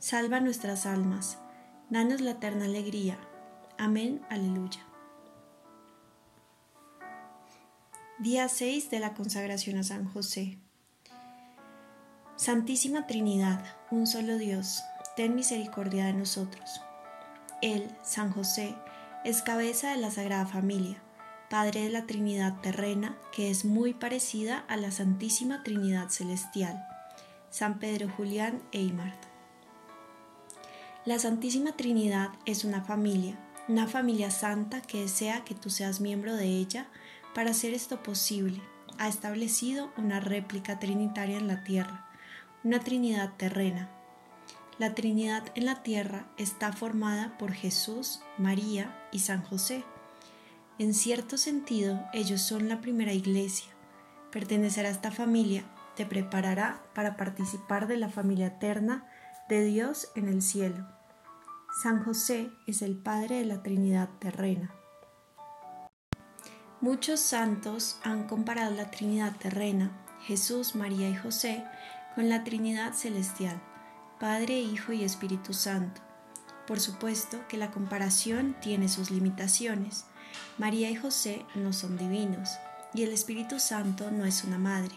Salva nuestras almas, danos la eterna alegría. Amén, aleluya. Día 6 de la consagración a San José. Santísima Trinidad, un solo Dios, ten misericordia de nosotros. Él, San José, es cabeza de la Sagrada Familia, Padre de la Trinidad terrena, que es muy parecida a la Santísima Trinidad celestial. San Pedro Julián Eymart. La Santísima Trinidad es una familia, una familia santa que desea que tú seas miembro de ella para hacer esto posible. Ha establecido una réplica trinitaria en la tierra, una Trinidad terrena. La Trinidad en la tierra está formada por Jesús, María y San José. En cierto sentido, ellos son la primera iglesia. Pertenecer a esta familia te preparará para participar de la familia eterna de Dios en el cielo. San José es el Padre de la Trinidad terrena. Muchos santos han comparado la Trinidad terrena, Jesús, María y José, con la Trinidad celestial, Padre, Hijo y Espíritu Santo. Por supuesto que la comparación tiene sus limitaciones. María y José no son divinos y el Espíritu Santo no es una madre.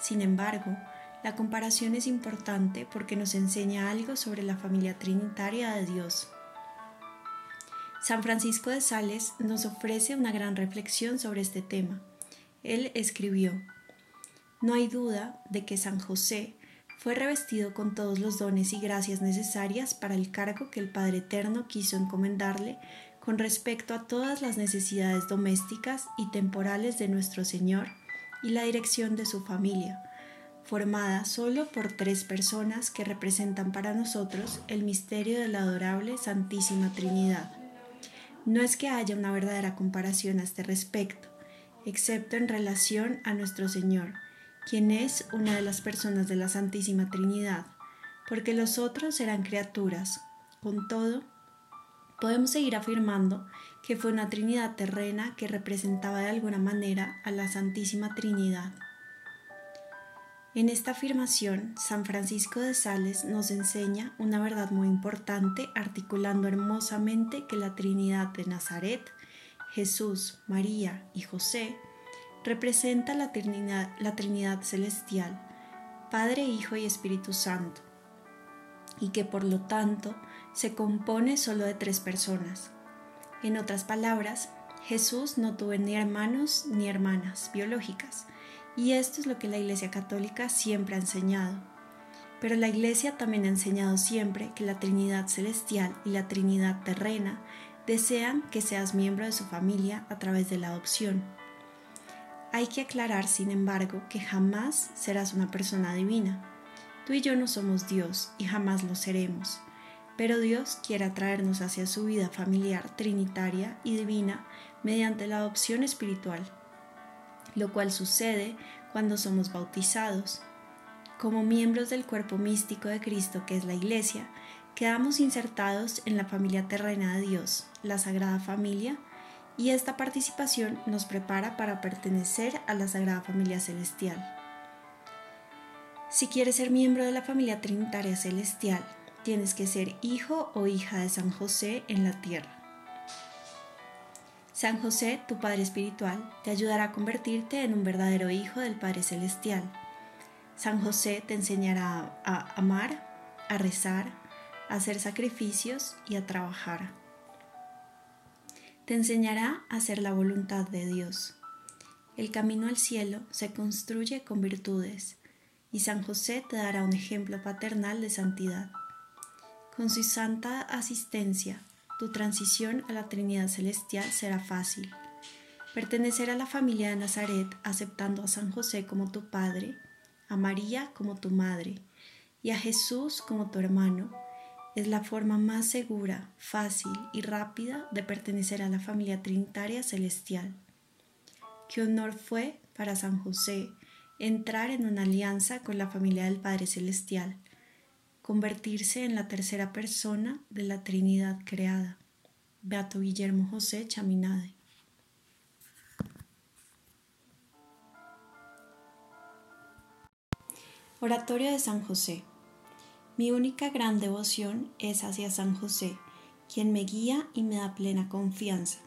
Sin embargo, la comparación es importante porque nos enseña algo sobre la familia trinitaria de Dios. San Francisco de Sales nos ofrece una gran reflexión sobre este tema. Él escribió, No hay duda de que San José fue revestido con todos los dones y gracias necesarias para el cargo que el Padre Eterno quiso encomendarle con respecto a todas las necesidades domésticas y temporales de nuestro Señor y la dirección de su familia formada solo por tres personas que representan para nosotros el misterio de la adorable Santísima Trinidad. No es que haya una verdadera comparación a este respecto, excepto en relación a nuestro Señor, quien es una de las personas de la Santísima Trinidad, porque los otros eran criaturas. Con todo, podemos seguir afirmando que fue una Trinidad terrena que representaba de alguna manera a la Santísima Trinidad. En esta afirmación, San Francisco de Sales nos enseña una verdad muy importante, articulando hermosamente que la Trinidad de Nazaret, Jesús, María y José, representa la Trinidad, la Trinidad celestial, Padre, Hijo y Espíritu Santo, y que por lo tanto se compone solo de tres personas. En otras palabras, Jesús no tuvo ni hermanos ni hermanas biológicas, y esto es lo que la Iglesia Católica siempre ha enseñado. Pero la Iglesia también ha enseñado siempre que la Trinidad Celestial y la Trinidad Terrena desean que seas miembro de su familia a través de la adopción. Hay que aclarar, sin embargo, que jamás serás una persona divina. Tú y yo no somos Dios y jamás lo seremos, pero Dios quiere atraernos hacia su vida familiar trinitaria y divina mediante la adopción espiritual lo cual sucede cuando somos bautizados. Como miembros del cuerpo místico de Cristo, que es la Iglesia, quedamos insertados en la familia terrena de Dios, la Sagrada Familia, y esta participación nos prepara para pertenecer a la Sagrada Familia Celestial. Si quieres ser miembro de la familia Trinitaria Celestial, tienes que ser hijo o hija de San José en la tierra. San José, tu Padre Espiritual, te ayudará a convertirte en un verdadero hijo del Padre Celestial. San José te enseñará a amar, a rezar, a hacer sacrificios y a trabajar. Te enseñará a hacer la voluntad de Dios. El camino al cielo se construye con virtudes y San José te dará un ejemplo paternal de santidad. Con su santa asistencia, tu transición a la Trinidad Celestial será fácil. Pertenecer a la familia de Nazaret aceptando a San José como tu padre, a María como tu madre y a Jesús como tu hermano es la forma más segura, fácil y rápida de pertenecer a la familia trinitaria celestial. Qué honor fue para San José entrar en una alianza con la familia del Padre Celestial, convertirse en la tercera persona de la Trinidad creada. Beato Guillermo José Chaminade. Oratorio de San José. Mi única gran devoción es hacia San José, quien me guía y me da plena confianza.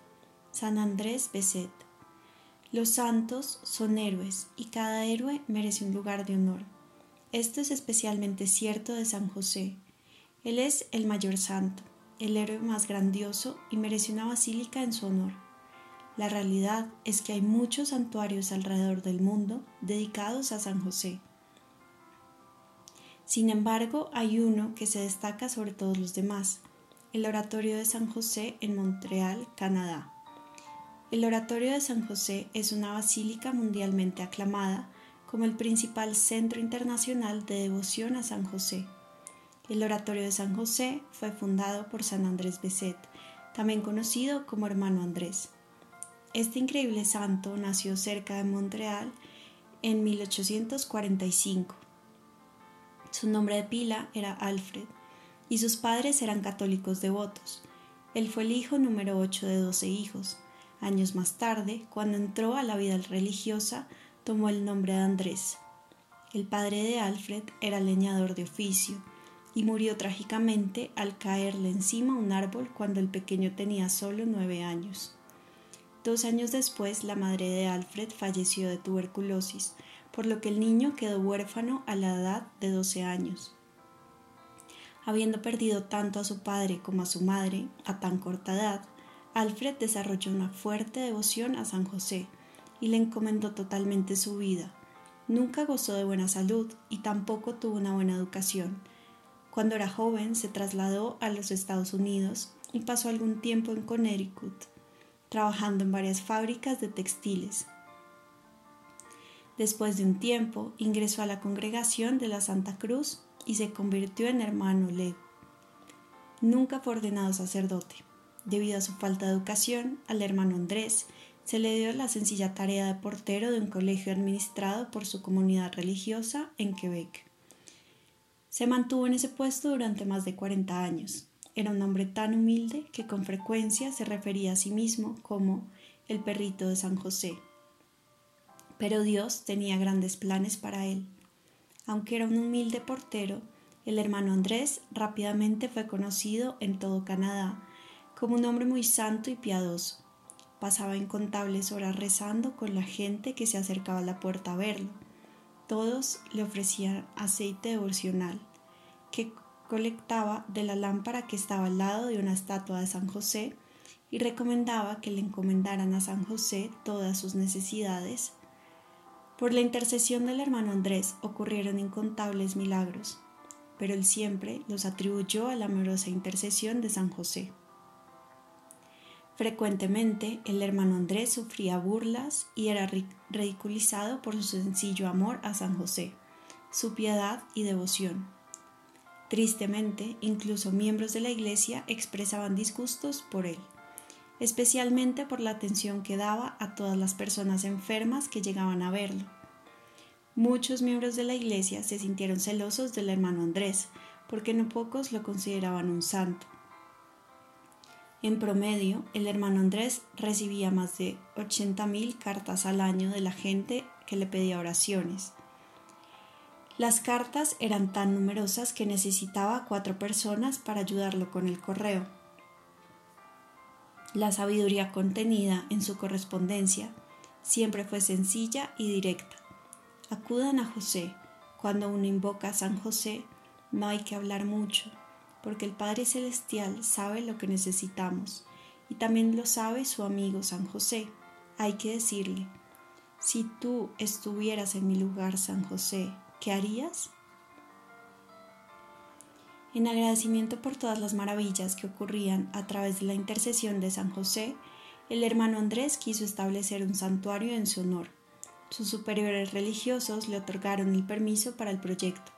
San Andrés Beset. Los santos son héroes y cada héroe merece un lugar de honor. Esto es especialmente cierto de San José. Él es el mayor santo, el héroe más grandioso y merece una basílica en su honor. La realidad es que hay muchos santuarios alrededor del mundo dedicados a San José. Sin embargo, hay uno que se destaca sobre todos los demás, el Oratorio de San José en Montreal, Canadá. El Oratorio de San José es una basílica mundialmente aclamada como el principal centro internacional de devoción a San José. El Oratorio de San José fue fundado por San Andrés Beset, también conocido como Hermano Andrés. Este increíble santo nació cerca de Montreal en 1845. Su nombre de pila era Alfred y sus padres eran católicos devotos. Él fue el hijo número 8 de 12 hijos. Años más tarde, cuando entró a la vida religiosa, tomó el nombre de Andrés. El padre de Alfred era leñador de oficio y murió trágicamente al caerle encima un árbol cuando el pequeño tenía solo nueve años. Dos años después, la madre de Alfred falleció de tuberculosis, por lo que el niño quedó huérfano a la edad de doce años. Habiendo perdido tanto a su padre como a su madre a tan corta edad, Alfred desarrolló una fuerte devoción a San José y le encomendó totalmente su vida. Nunca gozó de buena salud y tampoco tuvo una buena educación. Cuando era joven se trasladó a los Estados Unidos y pasó algún tiempo en Connecticut, trabajando en varias fábricas de textiles. Después de un tiempo ingresó a la congregación de la Santa Cruz y se convirtió en hermano lego. Nunca fue ordenado sacerdote. Debido a su falta de educación, al hermano Andrés se le dio la sencilla tarea de portero de un colegio administrado por su comunidad religiosa en Quebec. Se mantuvo en ese puesto durante más de 40 años. Era un hombre tan humilde que con frecuencia se refería a sí mismo como el perrito de San José. Pero Dios tenía grandes planes para él. Aunque era un humilde portero, el hermano Andrés rápidamente fue conocido en todo Canadá como un hombre muy santo y piadoso. Pasaba incontables horas rezando con la gente que se acercaba a la puerta a verlo. Todos le ofrecían aceite devocional, que colectaba de la lámpara que estaba al lado de una estatua de San José y recomendaba que le encomendaran a San José todas sus necesidades. Por la intercesión del hermano Andrés ocurrieron incontables milagros, pero él siempre los atribuyó a la amorosa intercesión de San José. Frecuentemente el hermano Andrés sufría burlas y era ridiculizado por su sencillo amor a San José, su piedad y devoción. Tristemente, incluso miembros de la Iglesia expresaban disgustos por él, especialmente por la atención que daba a todas las personas enfermas que llegaban a verlo. Muchos miembros de la Iglesia se sintieron celosos del hermano Andrés, porque no pocos lo consideraban un santo. En promedio, el hermano Andrés recibía más de 80.000 cartas al año de la gente que le pedía oraciones. Las cartas eran tan numerosas que necesitaba cuatro personas para ayudarlo con el correo. La sabiduría contenida en su correspondencia siempre fue sencilla y directa. Acudan a José. Cuando uno invoca a San José, no hay que hablar mucho. Porque el Padre Celestial sabe lo que necesitamos y también lo sabe su amigo San José. Hay que decirle, si tú estuvieras en mi lugar, San José, ¿qué harías? En agradecimiento por todas las maravillas que ocurrían a través de la intercesión de San José, el hermano Andrés quiso establecer un santuario en su honor. Sus superiores religiosos le otorgaron el permiso para el proyecto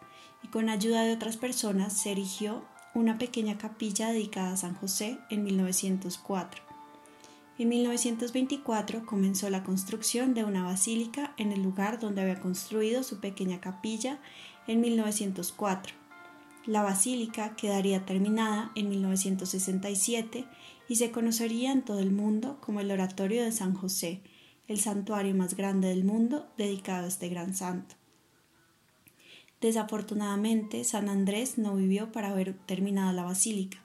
y con ayuda de otras personas se erigió una pequeña capilla dedicada a San José en 1904. En 1924 comenzó la construcción de una basílica en el lugar donde había construido su pequeña capilla en 1904. La basílica quedaría terminada en 1967 y se conocería en todo el mundo como el Oratorio de San José, el santuario más grande del mundo dedicado a este gran santo. Desafortunadamente, San Andrés no vivió para ver terminada la basílica.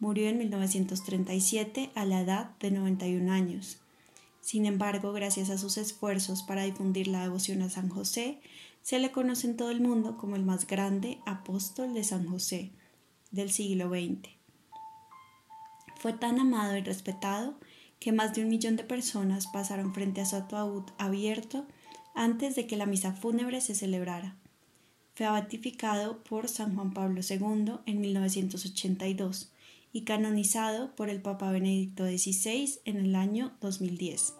Murió en 1937 a la edad de 91 años. Sin embargo, gracias a sus esfuerzos para difundir la devoción a San José, se le conoce en todo el mundo como el más grande apóstol de San José del siglo XX. Fue tan amado y respetado que más de un millón de personas pasaron frente a su ataúd abierto antes de que la misa fúnebre se celebrara fue beatificado por San Juan Pablo II en 1982 y canonizado por el Papa Benedicto XVI en el año 2010.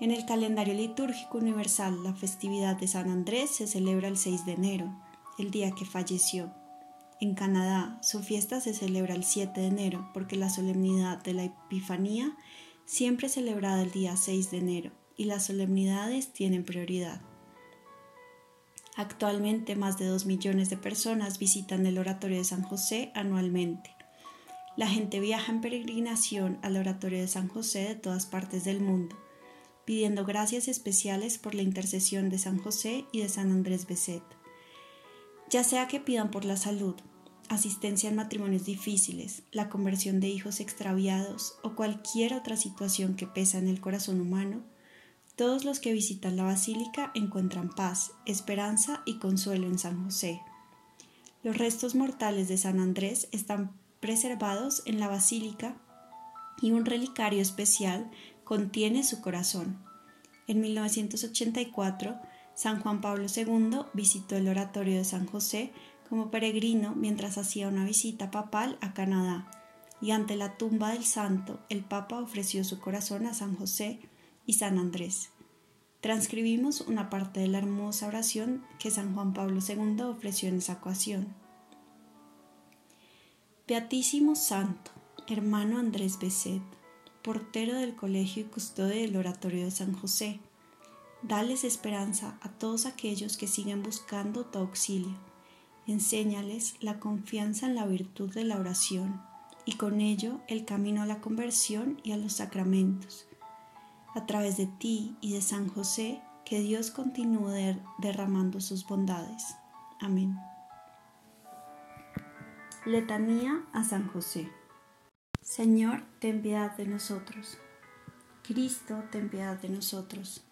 En el calendario litúrgico universal, la festividad de San Andrés se celebra el 6 de enero, el día que falleció. En Canadá, su fiesta se celebra el 7 de enero porque la solemnidad de la Epifanía siempre es celebrada el día 6 de enero y las solemnidades tienen prioridad. Actualmente más de dos millones de personas visitan el Oratorio de San José anualmente. La gente viaja en peregrinación al Oratorio de San José de todas partes del mundo, pidiendo gracias especiales por la intercesión de San José y de San Andrés Beset. Ya sea que pidan por la salud, asistencia en matrimonios difíciles, la conversión de hijos extraviados o cualquier otra situación que pesa en el corazón humano, todos los que visitan la basílica encuentran paz, esperanza y consuelo en San José. Los restos mortales de San Andrés están preservados en la basílica y un relicario especial contiene su corazón. En 1984, San Juan Pablo II visitó el oratorio de San José como peregrino mientras hacía una visita papal a Canadá, y ante la tumba del santo el Papa ofreció su corazón a San José y San Andrés. Transcribimos una parte de la hermosa oración que San Juan Pablo II ofreció en esa ocasión. Beatísimo Santo, hermano Andrés Beset, portero del colegio y custodio del oratorio de San José, dales esperanza a todos aquellos que siguen buscando tu auxilio. Enséñales la confianza en la virtud de la oración y con ello el camino a la conversión y a los sacramentos a través de ti y de San José, que Dios continúe derramando sus bondades. Amén. Letanía a San José. Señor, ten piedad de nosotros. Cristo, ten piedad de nosotros.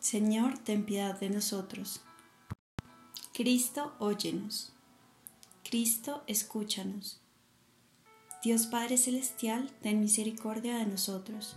Señor, ten piedad de nosotros. Cristo, óyenos. Cristo, escúchanos. Dios Padre Celestial, ten misericordia de nosotros.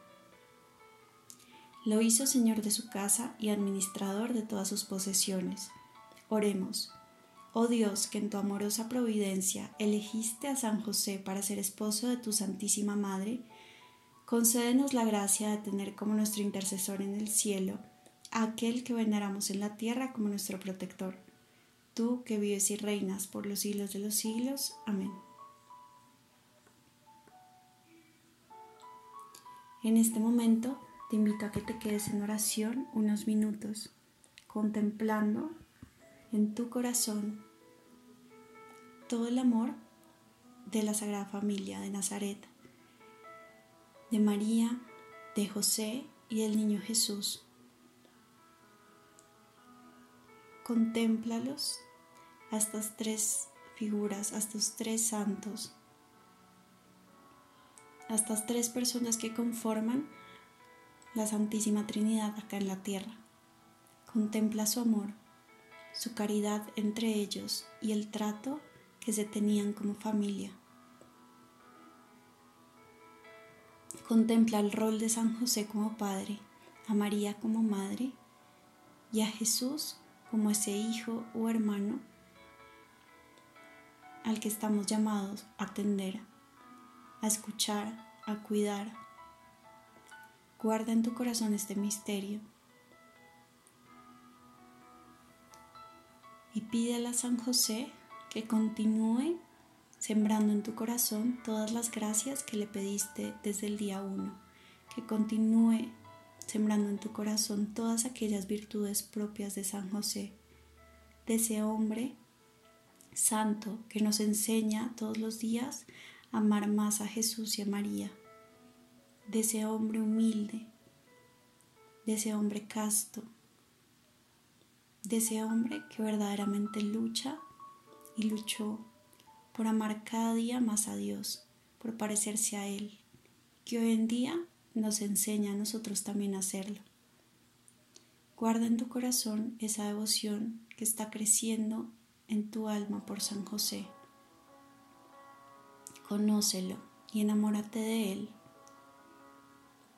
Lo hizo Señor de su casa y administrador de todas sus posesiones. Oremos. Oh Dios, que en tu amorosa providencia elegiste a San José para ser esposo de tu Santísima Madre, concédenos la gracia de tener como nuestro intercesor en el cielo a aquel que veneramos en la tierra como nuestro protector. Tú que vives y reinas por los siglos de los siglos. Amén. En este momento te invito a que te quedes en oración unos minutos, contemplando en tu corazón todo el amor de la Sagrada Familia de Nazaret, de María, de José y del Niño Jesús. Contémplalos a estas tres figuras, a estos tres santos, a estas tres personas que conforman la Santísima Trinidad acá en la tierra. Contempla su amor su caridad entre ellos y el trato que se tenían como familia. Contempla el rol de San José como padre, a María como madre y a Jesús como ese hijo o hermano al que estamos llamados a atender, a escuchar, a cuidar. Guarda en tu corazón este misterio. Y pídele a San José que continúe sembrando en tu corazón todas las gracias que le pediste desde el día uno, que continúe sembrando en tu corazón todas aquellas virtudes propias de San José, de ese hombre santo que nos enseña todos los días a amar más a Jesús y a María, de ese hombre humilde, de ese hombre casto, de ese hombre que verdaderamente lucha y luchó por amar cada día más a Dios, por parecerse a Él, que hoy en día nos enseña a nosotros también a hacerlo. Guarda en tu corazón esa devoción que está creciendo en tu alma por San José. Conócelo y enamórate de Él,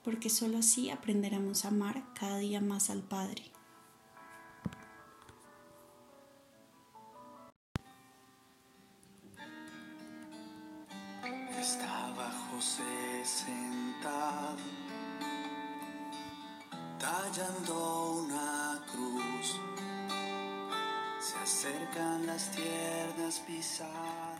porque sólo así aprenderemos a amar cada día más al Padre. tallando una cruz. Se acercan las tiernas pisadas.